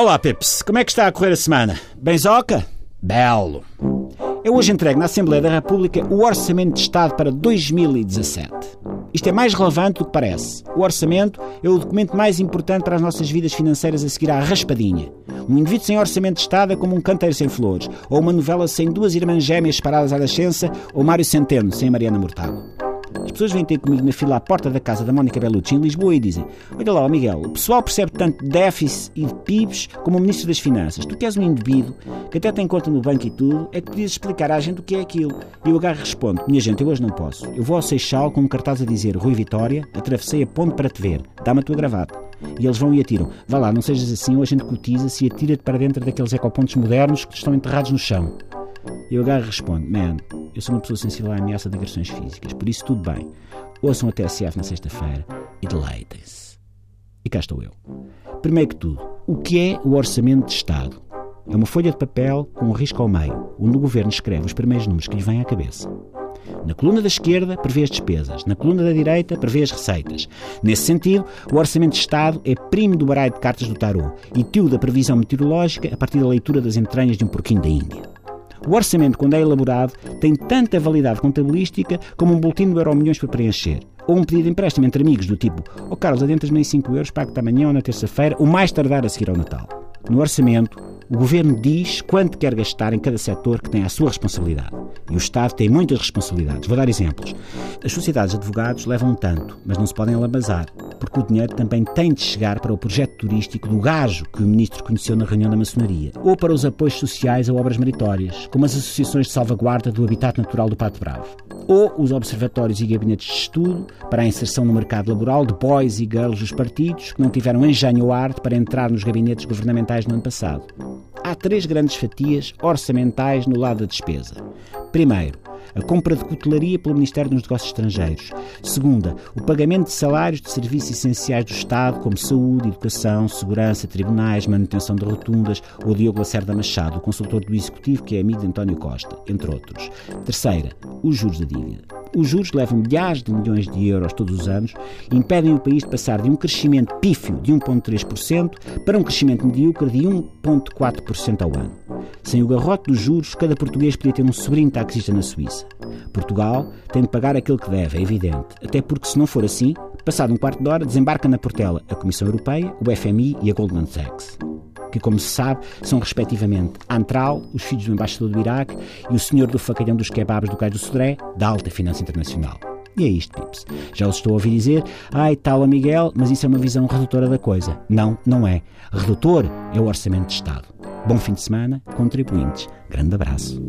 Olá, Pips. Como é que está a correr a semana? Benzoca? Belo. Eu hoje entrego na Assembleia da República o Orçamento de Estado para 2017. Isto é mais relevante do que parece. O orçamento é o documento mais importante para as nossas vidas financeiras a seguir à raspadinha. Um indivíduo sem orçamento de Estado é como um canteiro sem flores, ou uma novela sem duas irmãs gêmeas paradas à nascença, ou Mário Centeno sem Mariana Mortágua. As pessoas vêm ter comigo na fila à porta da casa da Mónica Bellucci em Lisboa e dizem: Olha lá, Miguel, o pessoal percebe tanto de déficit e de PIBs como o Ministro das Finanças. Tu que és um indivíduo que até tem conta no banco e tudo, é que podias explicar à gente o que é aquilo. E o agarro responde: Minha gente, eu hoje não posso. Eu vou ao Seixal com um cartaz a dizer: Rui Vitória, atravessei a ponte para te ver. Dá-me a tua gravata. E eles vão e atiram. Vá lá, não sejas assim, ou a gente cotiza-se e atira-te para dentro daqueles ecopontos modernos que estão enterrados no chão. E o agarro responde: Man, eu sou uma pessoa sensível à ameaça de agressões físicas, por isso tudo bem. Ouçam a TSF na sexta-feira e deleitem-se. E cá estou eu. Primeiro que tudo, o que é o Orçamento de Estado? É uma folha de papel com um risco ao meio, onde o governo escreve os primeiros números que lhe vêm à cabeça. Na coluna da esquerda prevê as despesas, na coluna da direita prevê as receitas. Nesse sentido, o Orçamento de Estado é primo do baralho de cartas do tarô e tio da previsão meteorológica a partir da leitura das entranhas de um porquinho da Índia. O orçamento, quando é elaborado, tem tanta validade contabilística como um boletim do Euromilhões para preencher. Ou um pedido de empréstimo entre amigos, do tipo: Ó oh Carlos, adentras-me aí 5 euros, pago-te amanhã ou na terça-feira, o mais tardar a seguir ao Natal. No orçamento, o governo diz quanto quer gastar em cada setor que tem a sua responsabilidade. E o Estado tem muitas responsabilidades. Vou dar exemplos. As sociedades de advogados levam tanto, mas não se podem alabazar, porque o dinheiro também tem de chegar para o projeto turístico do gajo que o ministro conheceu na reunião da maçonaria, ou para os apoios sociais a obras meritórias, como as associações de salvaguarda do habitat natural do Pato Bravo, ou os observatórios e gabinetes de estudo para a inserção no mercado laboral de boys e girls dos partidos que não tiveram engenho ou arte para entrar nos gabinetes governamentais no ano passado. Há três grandes fatias orçamentais no lado da despesa. Primeiro, a compra de cutelaria pelo Ministério dos Negócios Estrangeiros. Segunda, o pagamento de salários de serviços essenciais do Estado, como saúde, educação, segurança, tribunais, manutenção de rotundas, ou Diogo Lacerda Machado, o consultor do Executivo, que é amigo de António Costa, entre outros. Terceira, os juros da dívida. Os juros levam milhares de milhões de euros todos os anos e impedem o país de passar de um crescimento pífio de 1,3% para um crescimento medíocre de 1,4% ao ano. Sem o garrote dos juros, cada português podia ter um sobrinho taxista na Suíça. Portugal tem de pagar aquilo que deve, é evidente. Até porque, se não for assim, passado um quarto de hora, desembarca na Portela a Comissão Europeia, o FMI e a Goldman Sachs que, como se sabe, são respectivamente Antral, os filhos do embaixador do Iraque, e o senhor do facalhão dos kebabs do Cais do Sodré, da alta finança internacional. E é isto, Pips. Já os estou a ouvir dizer, ai, tal a Miguel, mas isso é uma visão redutora da coisa. Não, não é. Redutor é o orçamento de Estado. Bom fim de semana, contribuintes. Grande abraço.